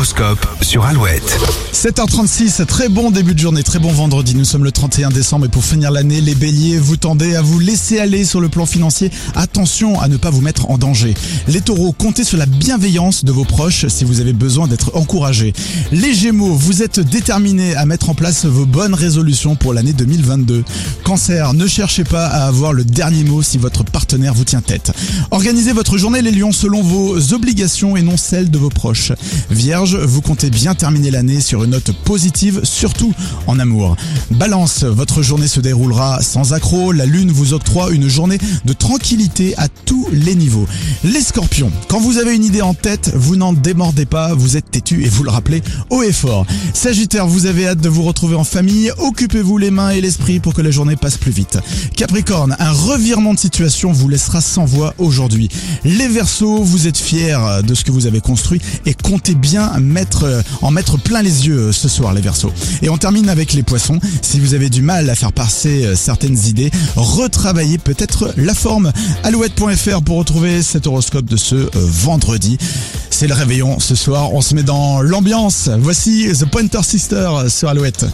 L'horoscope sur Alouette. 7h36, très bon début de journée, très bon vendredi. Nous sommes le 31 décembre et pour finir l'année, les béliers, vous tendez à vous laisser aller sur le plan financier. Attention à ne pas vous mettre en danger. Les taureaux, comptez sur la bienveillance de vos proches si vous avez besoin d'être encouragés. Les gémeaux, vous êtes déterminés à mettre en place vos bonnes résolutions pour l'année 2022. Cancer, ne cherchez pas à avoir le dernier mot si votre partenaire vous tient tête. Organisez votre journée les lions selon vos obligations et non celles de vos proches. Vierge, vous comptez bien terminer l'année sur une note positive, surtout en amour. Balance, votre journée se déroulera sans accroc, la lune vous octroie une journée de tranquillité à tous les niveaux. Les scorpions, quand vous avez une idée en tête, vous n'en démordez pas, vous êtes têtu et vous le rappelez haut et fort. Sagittaire, vous avez hâte de vous retrouver en famille, occupez-vous les mains et l'esprit pour que la journée passe plus vite. Capricorne, un revirement de situation vous laissera sans voix aujourd'hui. Les Verseaux, vous êtes fiers de ce que vous avez construit et comptez bien mettre, euh, en mettre plein les yeux euh, ce soir les Verseaux. Et on termine avec les Poissons. Si vous avez du mal à faire passer euh, certaines idées, retravaillez peut-être la forme. Alouette.fr pour retrouver cet horoscope de ce vendredi. C'est le réveillon ce soir, on se met dans l'ambiance. Voici The Pointer Sister sur Alouette.